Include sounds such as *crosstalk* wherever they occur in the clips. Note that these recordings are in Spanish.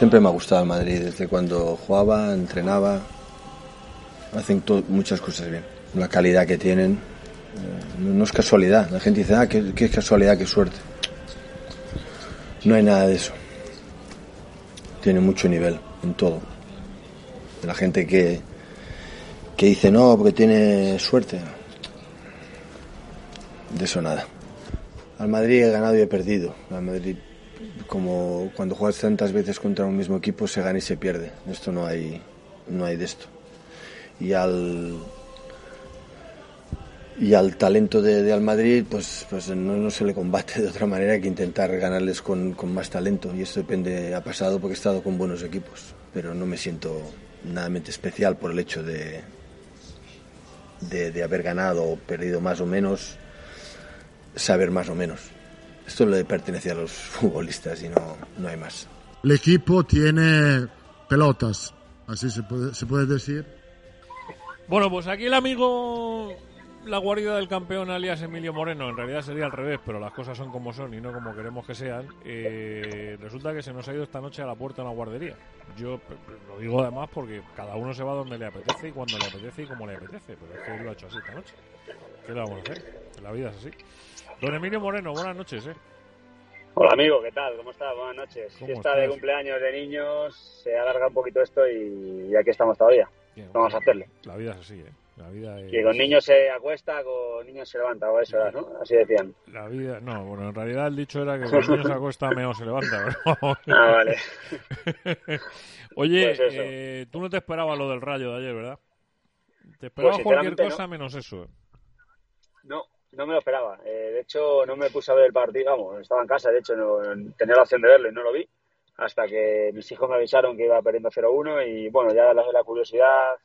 Siempre me ha gustado el Madrid, desde cuando jugaba, entrenaba, hacen muchas cosas bien. La calidad que tienen, eh, no es casualidad. La gente dice, ah, qué, qué casualidad, qué suerte. No hay nada de eso. Tiene mucho nivel en todo. La gente que, que dice no porque tiene suerte. De eso nada. Al Madrid he ganado y he perdido. Al Madrid, como cuando juegas tantas veces contra un mismo equipo, se gana y se pierde. Esto no hay, no hay de esto. Y al, y al talento de, de, al Madrid pues, pues no, se le combate de otra manera que intentar ganarles con, con, más talento y esto depende ha pasado porque he estado con buenos equipos pero no me siento nadamente especial por el hecho de, de haber ganado o perdido más o menos saber más o menos esto le pertenece a los *laughs* futbolistas y no, no hay más el equipo tiene pelotas así se puede, se puede decir bueno pues aquí el amigo la guarida del campeón alias Emilio Moreno, en realidad sería al revés, pero las cosas son como son y no como queremos que sean, eh, resulta que se nos ha ido esta noche a la puerta de una guardería. Yo lo digo además porque cada uno se va donde le apetece y cuando le apetece y como le apetece, pero es que él lo ha hecho así esta noche. ¿Qué le vamos a hacer? La vida es así. Don Emilio Moreno, buenas noches, ¿eh? Hola amigo, ¿qué tal? ¿Cómo estás? Buenas noches. Fiesta de cumpleaños de niños, se alarga un poquito esto y, aquí estamos todavía. Bien, Vamos a hacerle. La vida es así, ¿eh? La vida es... Que con niños se acuesta, con niños se levanta, o eso era, ¿no? Así decían. La vida, no, bueno, en realidad el dicho era que con niños se acuesta, mejor se levanta. Pero... *laughs* Ah, vale. *laughs* Oye, pues eh, tú no te esperabas lo del rayo de ayer, ¿verdad? Te esperabas Pues, cualquier cosa menos eso. ¿eh? No, no me lo esperaba. Eh, de hecho, no me puse a ver el partido, vamos, estaba en casa, de hecho, no, tenía la opción de verlo y no lo vi. Hasta que mis hijos me avisaron que iba perdiendo 0-1 y bueno, ya la, la curiosidad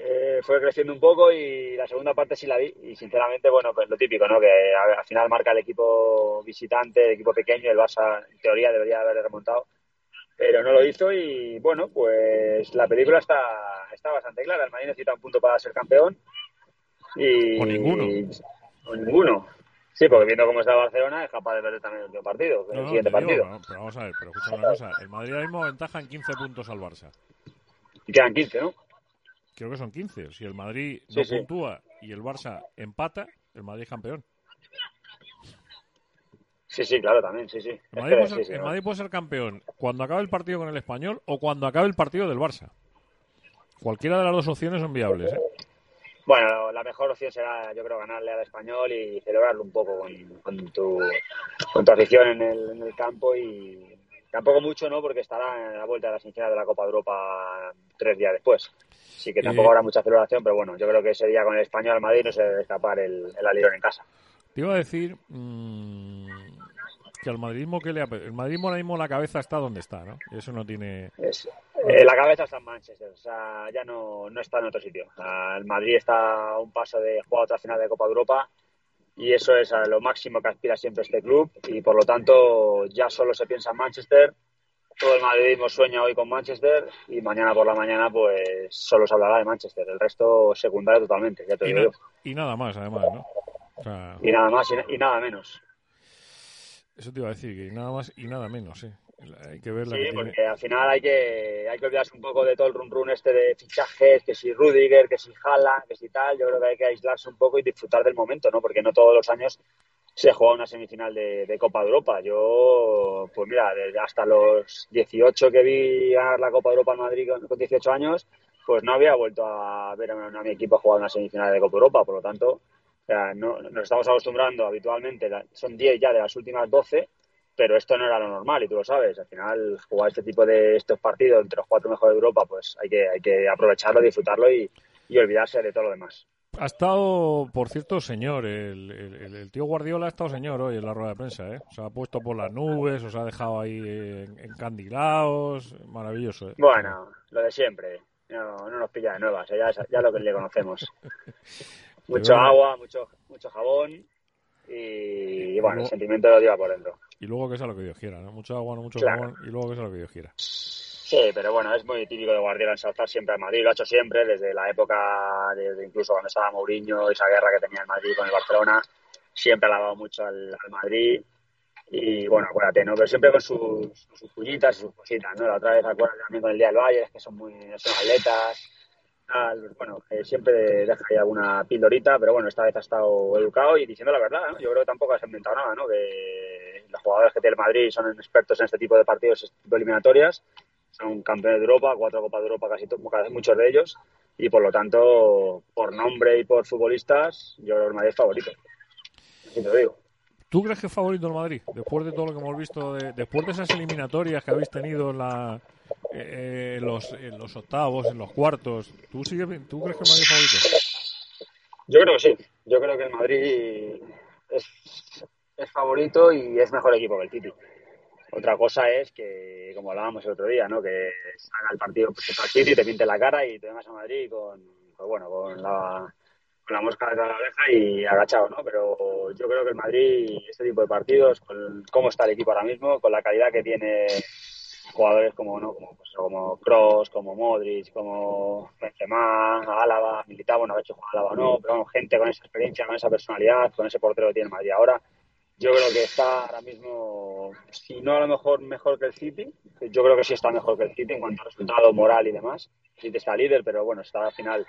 eh, fue creciendo un poco y la segunda parte sí la vi y sinceramente, bueno, pues lo típico, ¿no? Que al final marca el equipo visitante, el equipo pequeño, el Barça en teoría debería haber remontado, pero no lo hizo y bueno, pues la película está, está bastante clara. El Madrid necesita un punto para ser campeón y... O ninguno. O ninguno. Sí, porque viendo cómo está Barcelona es capaz de perder también el último partido, No, el siguiente digo, partido. no, pero vamos a ver, pero escucha una cosa. El Madrid ahora mismo ventaja en 15 puntos al Barça. Y quedan 15, ¿no? Creo que son 15. Si el Madrid no sí. puntúa y el Barça empata, el Madrid es campeón. Sí, sí, claro, también, sí, sí. El Madrid, puede ser, sí, el. Madrid puede ser campeón cuando acabe el partido con el español o cuando acabe el partido del Barça. Cualquiera de las dos opciones son viables. ¿eh? Bueno, la mejor opción será, yo creo, ganarle al español y celebrarlo un poco con, con tu, con tu afición en el, en el campo y tampoco mucho, ¿no? Porque estará en la vuelta de la semifinal de la Copa de Europa tres días después. Así que tampoco Eh, habrá mucha celebración, pero bueno, yo creo que ese día con el español al Madrid no se debe escapar el, el alirón en casa. Te iba a decir mm, que al madridismo que le el madridismo ahora mismo la cabeza está donde está, ¿no? Eso no tiene eh, la cabeza está en Manchester, o sea, ya no, no está en otro sitio. O sea, el Madrid está a un paso de jugar otra final de Copa de Europa y eso es a lo máximo que aspira siempre este club y por lo tanto ya solo se piensa en Manchester. Todo el madridismo sueña hoy con Manchester y mañana por la mañana pues solo se hablará de Manchester. El resto secundario totalmente, ya te y, digo na- yo. y nada más, además, ¿no? O sea, Y nada más y, na- y nada menos. eso te iba a decir, que nada más y nada menos, ¿eh? Hay que ver la Sí, que tiene. porque al final hay que, hay que olvidarse un poco de todo el run run este de fichajes, que si Rudiger, que si Haaland, que si tal. Yo creo que hay que aislarse un poco y disfrutar del momento, ¿no? Porque no todos los años se juega una semifinal de, de Copa de Europa. Yo, pues mira, hasta los 18 que vi ganar la Copa de Europa en Madrid con, con 18 años, pues no había vuelto a ver a, mi equipo jugar una semifinal de Copa de Europa. Por lo tanto, o sea, no, nos estamos acostumbrando habitualmente, son 10 ya de las últimas 12 pero esto no era lo normal y tú lo sabes. Al final, jugar este tipo de estos partidos entre los cuatro mejores de Europa, pues hay que, hay que aprovecharlo, disfrutarlo y, y olvidarse de todo lo demás. Ha estado, por cierto, señor, el, el, tío Guardiola ha estado señor hoy en la rueda de prensa, ¿eh? Se ha puesto por las nubes, os ha dejado ahí encandilados, maravilloso. ¿eh? Bueno, lo de siempre, no, no nos pilla de nuevas, ¿eh? ya, ya lo que le conocemos. *laughs* mucho agua, mucho, mucho jabón y, bueno, el sentimiento lo lleva por dentro. Y luego que sea lo que Dios quiera, ¿no? Mucho agua, no mucho jabón y luego que sea lo que Dios quiera. Sí, pero bueno, es muy típico de Guardiola ensalzar siempre al Madrid, lo ha hecho siempre, desde la época, desde incluso cuando estaba Mourinho, esa guerra que tenía el Madrid con el Barcelona, siempre ha alabado mucho al, Madrid y bueno, acuérdate, ¿no? Pero siempre con sus, sus puñitas y sus cositas, ¿no? La otra vez acuérdate también con el Día del Valle, que son muy, son atletas, bueno, eh, siempre deja ahí alguna pildorita, pero bueno, esta vez ha estado educado y diciendo la verdad, ¿no? Yo creo que tampoco has inventado nada, ¿no? Que los jugadores que tiene el Madrid son expertos en este tipo de partidos, este tipo de eliminatorias son campeones de Europa, cuatro Copas de Europa, casi muchos de ellos, y por lo tanto, por nombre y por futbolistas, yo creo que el Madrid es favorito. Así te lo digo. ¿Tú crees que es favorito el Madrid? Después de todo lo que hemos visto, después de esas eliminatorias que habéis tenido en, la, eh, los, en los octavos, en los cuartos, ¿tú, sigue, ¿tú crees que el Madrid es favorito? Yo creo que sí. Yo creo que el Madrid es, es favorito y es mejor equipo que el Titi. Otra cosa es que, como hablábamos el otro día, ¿no? que salga el partido pues, y te pinte la cara y te vengas a Madrid con, pues, bueno, con la, con la mosca de la oreja y agachado, ¿no? Pero yo creo que el Madrid, este tipo de partidos, con cómo está el equipo ahora mismo, con la calidad que tiene jugadores como no como pues, como Cross, como Modric, como Benzema, Álava, Militao, bueno, ha hecho jugar Álava o no, pero gente con esa experiencia, con esa personalidad, con ese portero que tiene Madrid ahora, yo creo que está ahora mismo, si no a lo mejor mejor que el City, yo creo que sí está mejor que el City en cuanto a resultado moral y demás. El City está líder, pero bueno, está al final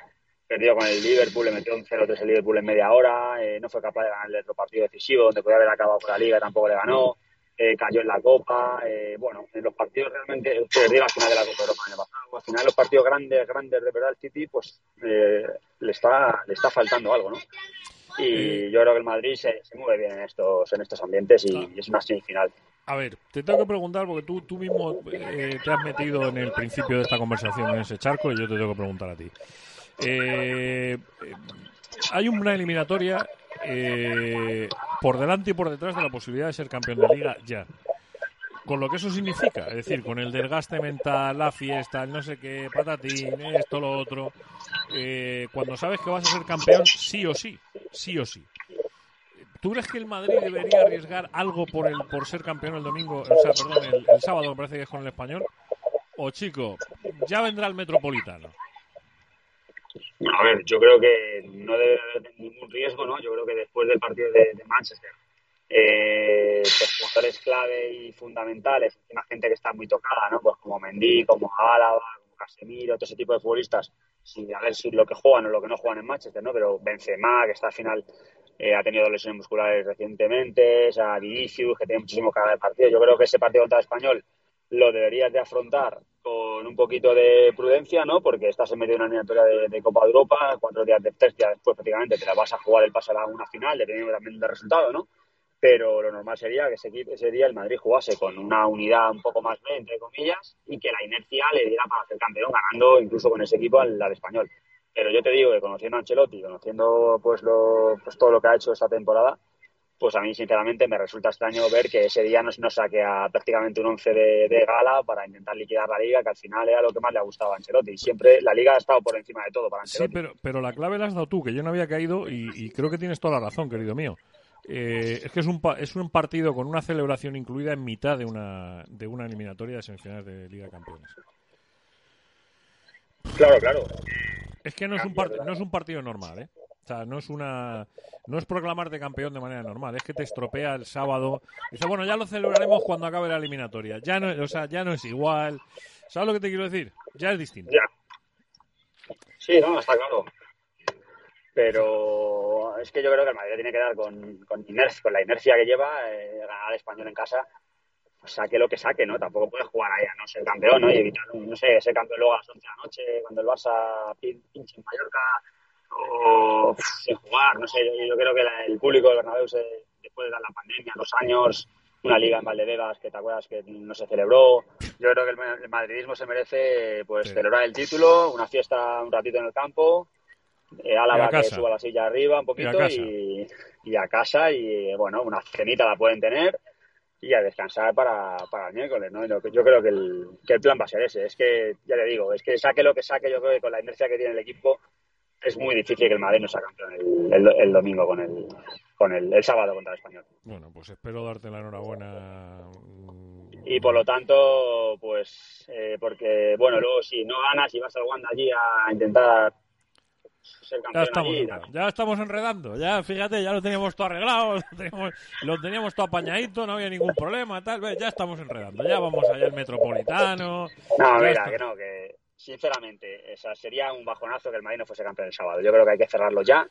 perdido con el Liverpool, le metió un 0-3 el Liverpool en media hora, eh, no fue capaz de ganar el otro partido decisivo donde podía haber acabado por la liga, tampoco le ganó, eh, cayó en la Copa, eh, bueno, en los partidos realmente perdió al final de la Copa Europa el pasado. Al final los partidos grandes, grandes de verdad el City, pues le está le está faltando algo, ¿no? y yo creo que el Madrid se, mueve bien en estos, en estos ambientes y, es una semifinal. A ver, te tengo que preguntar, porque tú, tú mismo eh, te has metido en el principio de esta conversación en ese charco y yo te tengo que preguntar a ti. Eh, hay una eliminatoria eh, por delante y por detrás de la posibilidad de ser campeón de liga ya con lo que eso significa, es decir, con el desgaste mental, la fiesta, el no sé qué, patatín, esto, lo otro, eh, cuando sabes que vas a ser campeón, sí o sí, sí o sí. ¿Tú crees que el Madrid debería arriesgar algo por el por ser campeón el domingo, o sea, perdón, el, sábado, me parece que es con el español? O chico, ya vendrá el Metropolitano. A ver, yo creo que no debe haber ningún riesgo, ¿no? Yo creo que después del partido de Manchester, eh, pues jugadores clave y fundamentales, una gente que está muy tocada, ¿no? Pues como Mendy, como Álava, como Casemiro, todo ese tipo de futbolistas, sin a ver si lo que juegan o lo que no juegan en Manchester, ¿no? Pero Benzema, que está al final, eh, ha tenido lesiones musculares recientemente, o sea, Vinicius, que tiene muchísimo cara de partido. Yo creo que ese partido contra el Español lo deberías de afrontar con un poquito de prudencia, ¿no? Porque estás en medio de una eliminatoria de, Copa de Europa, cuatro días, de, tres después prácticamente te la vas a jugar el paso a una final, dependiendo también del resultado, ¿no? pero lo normal sería que ese, día el Madrid jugase con una unidad un poco más B, entre comillas, y que la inercia le diera para ser campeón, ganando incluso con ese equipo al, español. Pero yo te digo que conociendo a Ancelotti, conociendo pues, pues todo lo que ha hecho esta temporada, pues a mí sinceramente me resulta extraño ver que ese día no, no saque a prácticamente un once de, gala para intentar liquidar la liga, que al final era lo que más le ha gustado a Ancelotti. Siempre la liga ha estado por encima de todo para Ancelotti. Sí, pero, pero la clave la has dado tú, que yo no había caído y, y creo que tienes toda la razón, querido mío. Eh, es que es un, es un partido con una celebración incluida en mitad de una, de una eliminatoria de semifinales de Liga de Campeones. Claro, claro. Es que no es un, no es un partido normal, ¿eh? No es una no es proclamarte campeón de manera normal, es que te estropea el sábado. Dice, bueno, ya lo celebraremos cuando acabe la eliminatoria. Ya no, o sea, ya no es igual. ¿Sabes lo que te quiero decir? Ya es distinto. Ya. Sí, no, está claro pero es que yo creo que el Madrid tiene que dar con, con, la inercia que lleva, eh, ganar al español en casa, pues saque lo que saque, ¿no? Tampoco puede jugar ahí a no ser campeón, ¿no? Y evitar, no sé, ser campeón luego a las 11 de la noche, cuando el Barça pinche en Mallorca, o sin jugar, no sé, yo, creo que el público del Bernabéu, se, después de la pandemia, los años, una liga en Valdebebas que te acuerdas que no se celebró. Yo creo que el, madridismo se merece pues celebrar el título, una fiesta un ratito en el campo, eh, Álava que suba la silla arriba un poquito y, y, a casa y bueno, una cenita la pueden tener y a descansar para, para el miércoles, ¿no? Yo creo que el, que el plan va a ser ese. Es que, ya le digo, es que saque lo que saque, yo creo que con la inercia que tiene el equipo es muy difícil que el Madrid no sea campeón el, el, domingo con el, con el, el, sábado contra el Español. Bueno, pues espero darte la enhorabuena. Y por lo tanto, pues, eh, porque, bueno, luego si no ganas y vas al Wanda allí a intentar ya estamos, ya estamos enredando, ya fíjate, ya lo teníamos todo arreglado, *laughs* lo teníamos, todo apañadito, no había ningún problema, tal vez, ya estamos enredando, ya vamos allá al metropolitano. No, mira, que no, que sinceramente, esa sería un bajonazo que el Madrid no fuese campeón el sábado. Yo creo que hay que cerrarlo ya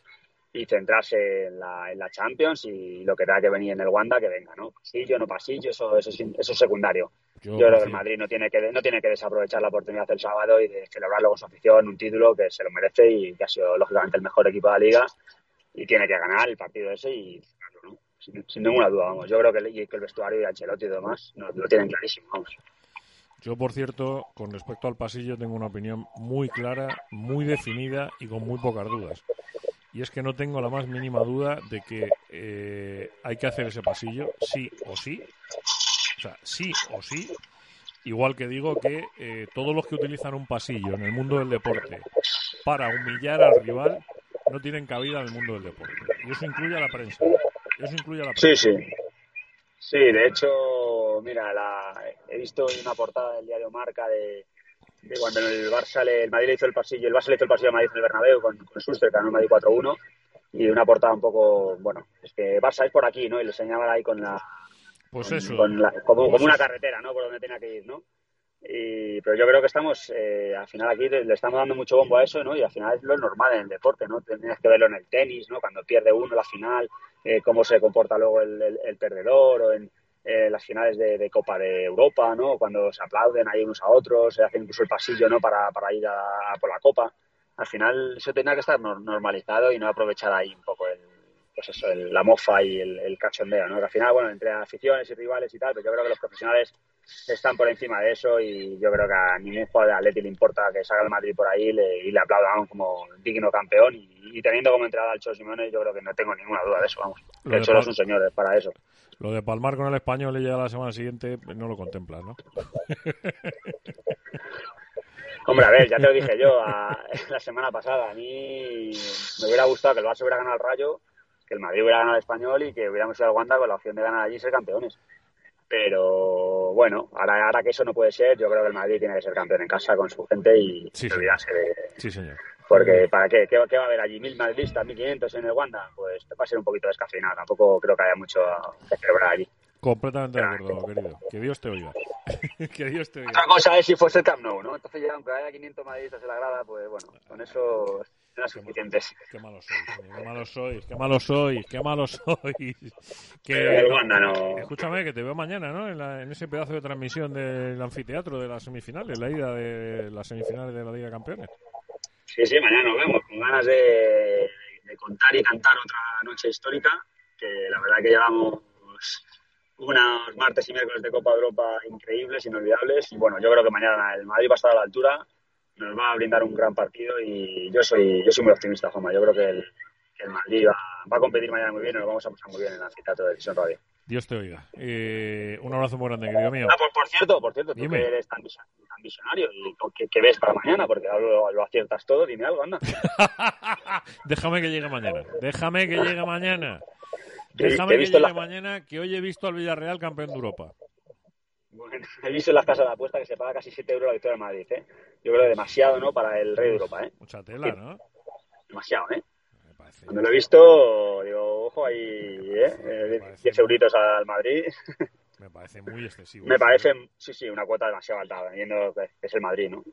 y centrarse en la, en la Champions y lo que tenga que venir en el Wanda que venga, ¿no? Pasillo, no pasillo, eso, eso, eso es secundario. Yo, creo que el Madrid no tiene que no tiene que desaprovechar la oportunidad el sábado y de celebrarlo con su afición, un título que se lo merece y que ha sido lógicamente el mejor equipo de la liga y tiene que ganar el partido ese y ¿no? sin, ninguna duda, vamos. Yo creo que el, que el vestuario y Ancelotti y demás no, lo tienen clarísimo, vamos. Yo, por cierto, con respecto al pasillo, tengo una opinión muy clara, muy definida y con muy pocas dudas y es que no tengo la más mínima duda de que eh, hay que hacer ese pasillo, sí o sí. O sea, sí o sí. Igual que digo que eh, todos los que utilizan un pasillo en el mundo del deporte para humillar al rival no tienen cabida en el mundo del deporte. Y eso incluye a la prensa. Eso incluye a la prensa. Sí, sí. Sí, de hecho, mira, la, he visto una portada del diario Marca de, cuando el Barça le, el Madrid le hizo el pasillo, el Barça le hizo el pasillo a Madrid en el Bernabéu con, con que ganó el Madrid 4-1 y una portada un poco, bueno, es que Barça es por aquí, ¿no? Y lo señalaba ahí con la pues eso. como, como una carretera, ¿no? Por donde tenía que ir, ¿no? Y, pero yo creo que estamos, eh, al final aquí le, estamos dando mucho bombo a eso, ¿no? Y al final es lo normal en el deporte, ¿no? Tienes que verlo en el tenis, ¿no? Cuando pierde uno la final, eh, cómo se comporta luego el, el perdedor o en, eh, las finales de, Copa de Europa, ¿no? Cuando se aplauden ahí unos a otros, se hacen incluso el pasillo, ¿no? Para, para ir a, por la Copa. Al final eso tenía que estar normalizado y no aprovechar ahí un poco el, pues eso, la mofa y el, cachondeo, ¿no? Que al final, bueno, entre aficiones y rivales y tal, pero yo creo que los profesionales están por encima de eso y yo creo que a ningún jugador de Atleti le importa que salga el Madrid por ahí y le aplaudan como digno campeón y, teniendo como entrada al Cholo Simone yo creo que no tengo ninguna duda de eso, vamos. El Cholo es un señor para eso. Lo de palmar con el español y llega la semana siguiente no lo contemplas, ¿no? *laughs* Hombre, a ver, ya te lo dije yo *laughs* la semana pasada. A mí me hubiera gustado que el Barça hubiera ganado el Rayo, que el Madrid hubiera ganado el Español y que hubiéramos ido al Wanda con la opción de ganar allí y ser campeones. Pero bueno, ahora, ahora que eso no puede ser, yo creo que el Madrid tiene que ser campeón en casa con su gente y olvidarse de, sí, señor. Porque ¿para qué? qué? va a haber allí? ¿Mil madridistas, mil quinientos en el Wanda? Pues va a ser un poquito descafeinado. Tampoco creo que haya mucho que celebrar allí. Completamente de acuerdo, querido. Que Dios te oiga. *laughs* que Dios te oiga. Otra cosa es si fuese el Camp Nou, ¿no? Entonces ya, aunque haya 500 madridistas en la grada, pues bueno, con eso serán suficientes. Qué malos sois, qué malos sois, qué malos sois, qué malos sois. Que, no... Escúchame, que te veo mañana, ¿no? En, en, ese pedazo de transmisión del anfiteatro de las semifinales, la ida de las semifinales de la Liga de Campeones. Sí, sí, mañana nos vemos con ganas de, contar y cantar otra noche histórica, que la verdad que llevamos unos martes y miércoles de Copa Europa increíbles, inolvidables, y bueno, yo creo que mañana el Madrid va a estar a la altura, nos va a brindar un gran partido y yo soy, yo soy muy optimista, Joma. Yo creo que el, Madrid va, a competir mañana muy bien y nos vamos a pasar muy bien en el anfiteatro de Televisión Radio. Dios te oiga. Eh, un abrazo muy grande, querido mío. Ah, por, cierto, por cierto, tú que eres tan, visionario ¿qué, ves para mañana, porque lo, lo, aciertas todo, dime algo, anda. *laughs* Déjame que llegue mañana. Déjame que llegue mañana. Déjame que llegue mañana, que hoy he visto al Villarreal campeón de Europa. Bueno, *laughs* he visto en las casas de apuesta que se paga casi 7 euros la victoria de Madrid, ¿eh? Yo creo que demasiado, ¿no? Para el rey de Europa, ¿eh? Mucha tela, ¿no? Demasiado, ¿eh? Cuando lo he visto, digo, ojo ahí, ¿eh? 10 eh, euritos al Madrid. *laughs* Me parece muy excesivo. Me parece, sí, sí, una cuota demasiado alta, viendo que es el Madrid, ¿no?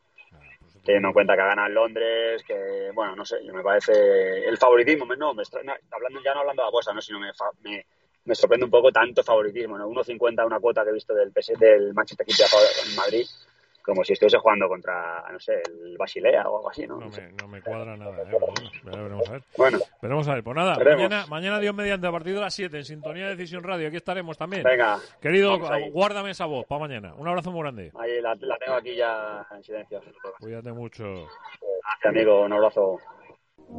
Teniendo en cuenta que gana en Londres, que, bueno, no sé, me parece el favoritismo, no, me, hablando, ya no hablando de apuesta, ¿no? sino me, me, me, sorprende un poco tanto favoritismo, ¿no? 1.50 una cuota que he visto del, PS, del Manchester City a Madrid, como si estuviese jugando contra, no sé, el Basilea o algo así, ¿no? No me, no me cuadra nada, ¿eh? Pero veremos a ver. Bueno, Veremos a ver. Pues nada, Veremos. mañana, mañana Dios mediante a partir de las 7 en Sintonía de Decisión Radio. Aquí estaremos también. venga, Querido, guárdame esa voz para mañana. Un abrazo muy grande. ahí la, la tengo aquí ya en silencio. Cuídate mucho. Gracias, amigo, un abrazo.